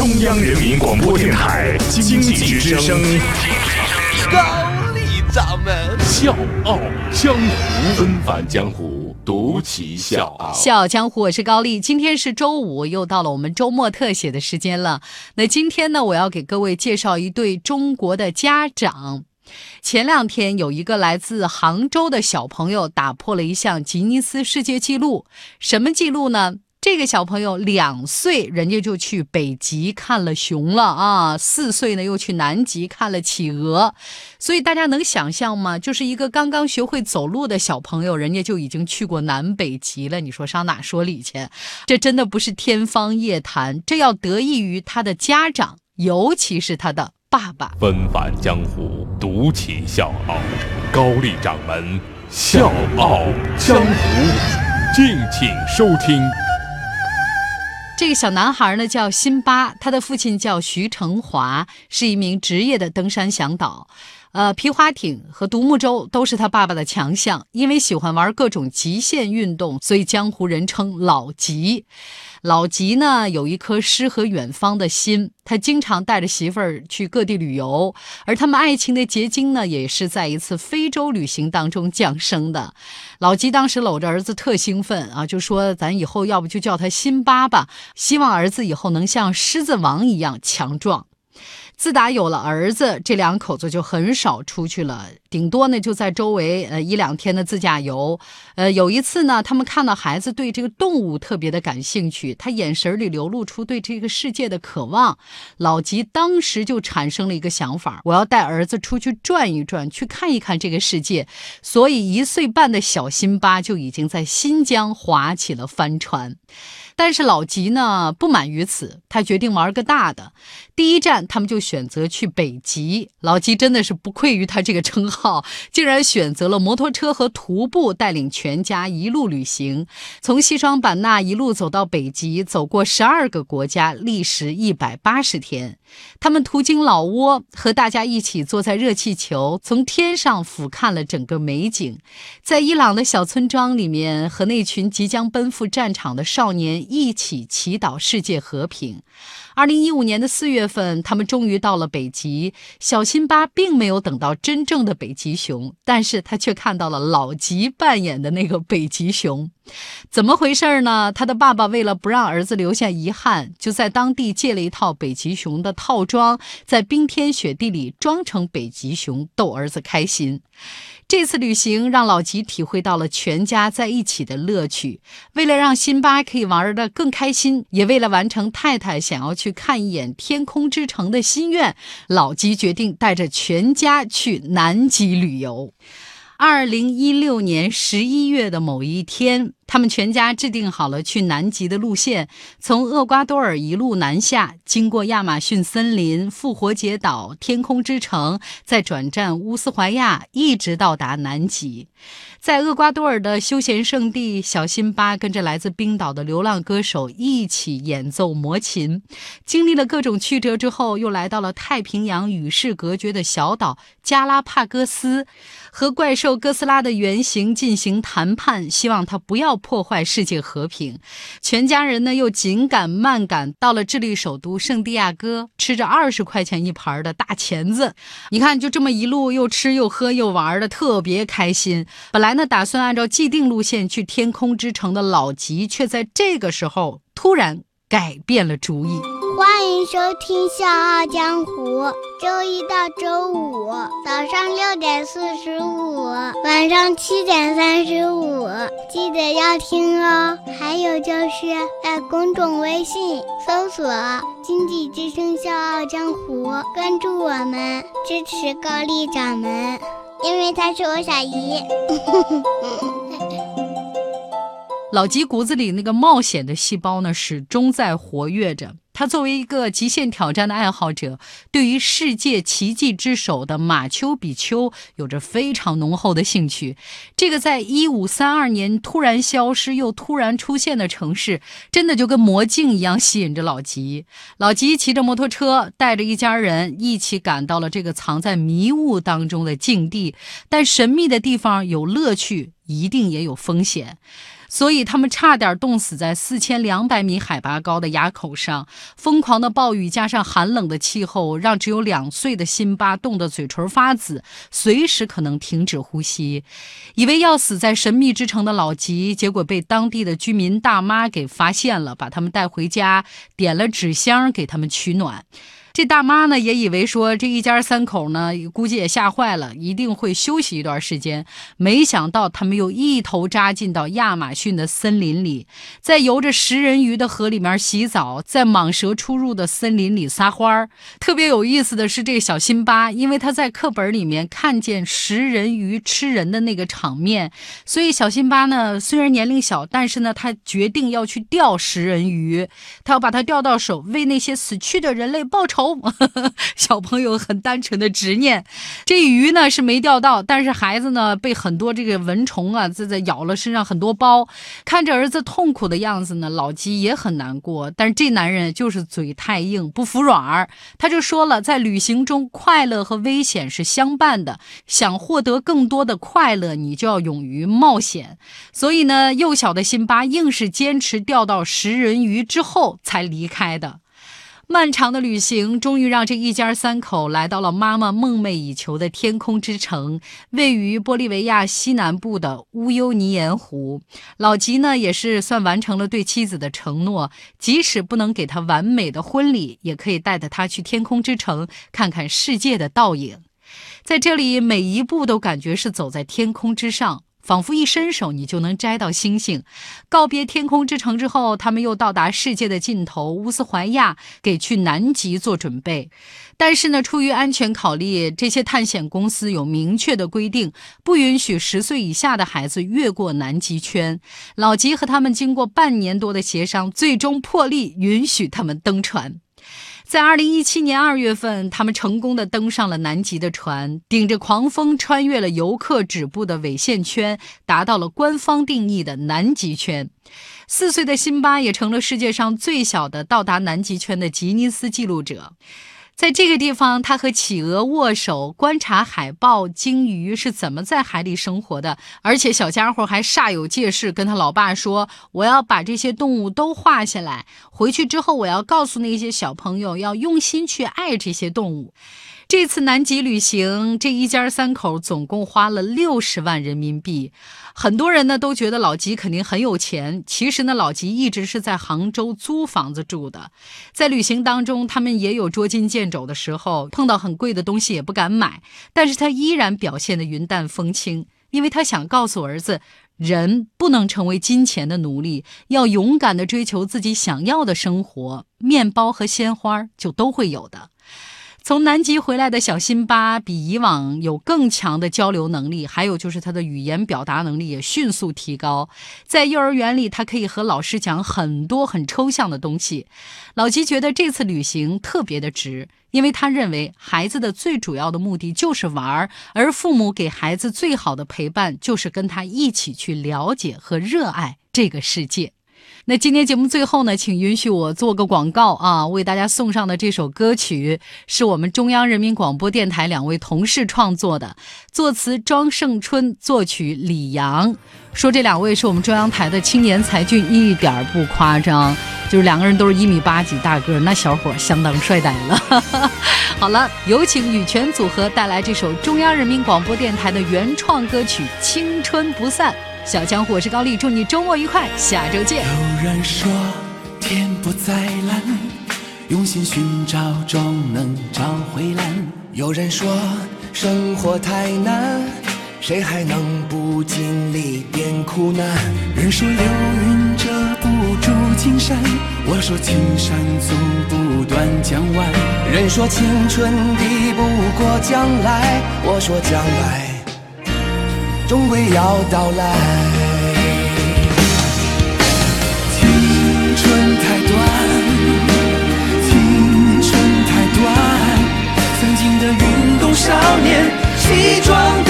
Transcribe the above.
中央人民广播电台经济之声，高丽掌门笑傲江湖，纷返江湖，独骑笑傲。笑傲江湖，我是高丽。今天是周五，又到了我们周末特写的时间了。那今天呢，我要给各位介绍一对中国的家长。前两天有一个来自杭州的小朋友打破了一项吉尼斯世界纪录，什么纪录呢？这个小朋友两岁，人家就去北极看了熊了啊！四岁呢，又去南极看了企鹅。所以大家能想象吗？就是一个刚刚学会走路的小朋友，人家就已经去过南北极了。你说上哪说理去？这真的不是天方夜谭，这要得益于他的家长，尤其是他的爸爸。纷繁江湖，独起笑傲，高丽掌门笑傲江湖，敬请收听。这个小男孩呢叫辛巴，他的父亲叫徐成华，是一名职业的登山向导。呃，皮划艇和独木舟都是他爸爸的强项。因为喜欢玩各种极限运动，所以江湖人称老吉。老吉呢有一颗诗和远方的心，他经常带着媳妇儿去各地旅游，而他们爱情的结晶呢，也是在一次非洲旅行当中降生的。老吉当时搂着儿子特兴奋啊，就说：“咱以后要不就叫他辛巴吧，希望儿子以后能像狮子王一样强壮。”自打有了儿子，这两口子就很少出去了，顶多呢就在周围呃一两天的自驾游。呃，有一次呢，他们看到孩子对这个动物特别的感兴趣，他眼神里流露出对这个世界的渴望。老吉当时就产生了一个想法：我要带儿子出去转一转，去看一看这个世界。所以，一岁半的小辛巴就已经在新疆划起了帆船。但是老吉呢不满于此，他决定玩个大的。第一站，他们就选择去北极。老吉真的是不愧于他这个称号，竟然选择了摩托车和徒步，带领全家一路旅行，从西双版纳一路走到北极，走过十二个国家，历时一百八十天。他们途经老挝，和大家一起坐在热气球，从天上俯瞰了整个美景。在伊朗的小村庄里面，和那群即将奔赴战场的少年。一起祈祷世界和平。二零一五年的四月份，他们终于到了北极。小辛巴并没有等到真正的北极熊，但是他却看到了老吉扮演的那个北极熊。怎么回事呢？他的爸爸为了不让儿子留下遗憾，就在当地借了一套北极熊的套装，在冰天雪地里装成北极熊，逗儿子开心。这次旅行让老吉体会到了全家在一起的乐趣。为了让辛巴可以玩得更开心，也为了完成太太想要去看一眼天空之城的心愿，老吉决定带着全家去南极旅游。二零一六年十一月的某一天。他们全家制定好了去南极的路线，从厄瓜多尔一路南下，经过亚马逊森林、复活节岛、天空之城，再转战乌斯怀亚，一直到达南极。在厄瓜多尔的休闲胜地，小辛巴跟着来自冰岛的流浪歌手一起演奏魔琴。经历了各种曲折之后，又来到了太平洋与世隔绝的小岛加拉帕戈斯，和怪兽哥斯拉的原型进行谈判，希望他不要。破坏世界和平，全家人呢又紧赶慢赶到了智利首都圣地亚哥，吃着二十块钱一盘的大钳子。你看，就这么一路又吃又喝又玩的特别开心。本来呢打算按照既定路线去天空之城的老吉，却在这个时候突然改变了主意。欢迎收听《笑傲江湖》，周一到周五早上六点四十五，晚上七点三十五，记得要听哦。还有就是在公众微信搜索“经济之声笑傲江湖”，关注我们，支持高丽掌门，因为他是我小姨。老吉骨子里那个冒险的细胞呢，始终在活跃着。他作为一个极限挑战的爱好者，对于世界奇迹之首的马丘比丘有着非常浓厚的兴趣。这个在一五三二年突然消失又突然出现的城市，真的就跟魔镜一样吸引着老吉。老吉骑着摩托车，带着一家人一起赶到了这个藏在迷雾当中的境地。但神秘的地方有乐趣，一定也有风险。所以他们差点冻死在四千两百米海拔高的垭口上。疯狂的暴雨加上寒冷的气候，让只有两岁的辛巴冻得嘴唇发紫，随时可能停止呼吸。以为要死在神秘之城的老吉，结果被当地的居民大妈给发现了，把他们带回家，点了纸箱给他们取暖。这大妈呢也以为说这一家三口呢，估计也吓坏了，一定会休息一段时间。没想到他们又一头扎进到亚马逊的森林里，在游着食人鱼的河里面洗澡，在蟒蛇出入的森林里撒欢儿。特别有意思的是，这个小辛巴，因为他在课本里面看见食人鱼吃人的那个场面，所以小辛巴呢虽然年龄小，但是呢他决定要去钓食人鱼，他要把它钓到手，为那些死去的人类报仇。小朋友很单纯的执念，这鱼呢是没钓到，但是孩子呢被很多这个蚊虫啊在在咬了身上很多包，看着儿子痛苦的样子呢，老吉也很难过。但是这男人就是嘴太硬，不服软儿，他就说了，在旅行中快乐和危险是相伴的，想获得更多的快乐，你就要勇于冒险。所以呢，幼小的辛巴硬是坚持钓到食人鱼之后才离开的。漫长的旅行终于让这一家三口来到了妈妈梦寐以求的天空之城，位于玻利维亚西南部的乌尤尼盐湖。老吉呢，也是算完成了对妻子的承诺，即使不能给她完美的婚礼，也可以带着她去天空之城看看世界的倒影。在这里，每一步都感觉是走在天空之上。仿佛一伸手，你就能摘到星星。告别天空之城之后，他们又到达世界的尽头乌斯怀亚，给去南极做准备。但是呢，出于安全考虑，这些探险公司有明确的规定，不允许十岁以下的孩子越过南极圈。老吉和他们经过半年多的协商，最终破例允许他们登船。在二零一七年二月份，他们成功的登上了南极的船，顶着狂风穿越了游客止步的纬线圈，达到了官方定义的南极圈。四岁的辛巴也成了世界上最小的到达南极圈的吉尼斯纪录者。在这个地方，他和企鹅握手，观察海豹、鲸鱼是怎么在海里生活的。而且小家伙还煞有介事，跟他老爸说：“我要把这些动物都画下来，回去之后我要告诉那些小朋友，要用心去爱这些动物。”这次南极旅行，这一家三口总共花了六十万人民币。很多人呢都觉得老吉肯定很有钱，其实呢老吉一直是在杭州租房子住的。在旅行当中，他们也有捉襟见肘的时候，碰到很贵的东西也不敢买，但是他依然表现得云淡风轻，因为他想告诉儿子，人不能成为金钱的奴隶，要勇敢地追求自己想要的生活，面包和鲜花就都会有的。从南极回来的小辛巴比以往有更强的交流能力，还有就是他的语言表达能力也迅速提高。在幼儿园里，他可以和老师讲很多很抽象的东西。老吉觉得这次旅行特别的值，因为他认为孩子的最主要的目的就是玩儿，而父母给孩子最好的陪伴就是跟他一起去了解和热爱这个世界。那今天节目最后呢，请允许我做个广告啊！为大家送上的这首歌曲是我们中央人民广播电台两位同事创作的，作词庄胜春，作曲李阳。说这两位是我们中央台的青年才俊，一点不夸张，就是两个人都是一米八几大个，那小伙相当帅呆了。好了，有请羽泉组合带来这首中央人民广播电台的原创歌曲《青春不散》。小江湖，我是高丽，祝你周末愉快，下周见。有人说天不再蓝，用心寻找终能找回蓝。有人说生活太难，谁还能不经历点苦难？人说流云遮不住青山，我说青山阻不断江湾。人说青春抵不过将来，我说将来。终会要到来。青春太短，青春太短，曾经的运动少年气壮。